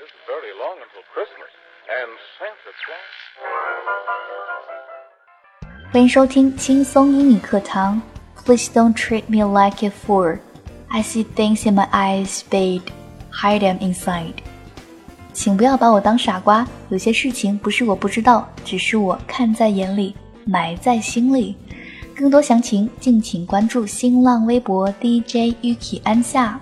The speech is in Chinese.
isn't very long until Christmas, and Santa Claus. 欢迎收听轻松英语课堂。Please don't treat me like a fool. I see things in my eyes fade, hide them inside. 请不要把我当傻瓜，有些事情不是我不知道，只是我看在眼里，埋在心里。更多详情，敬请关注新浪微博 DJ Yuki 安夏。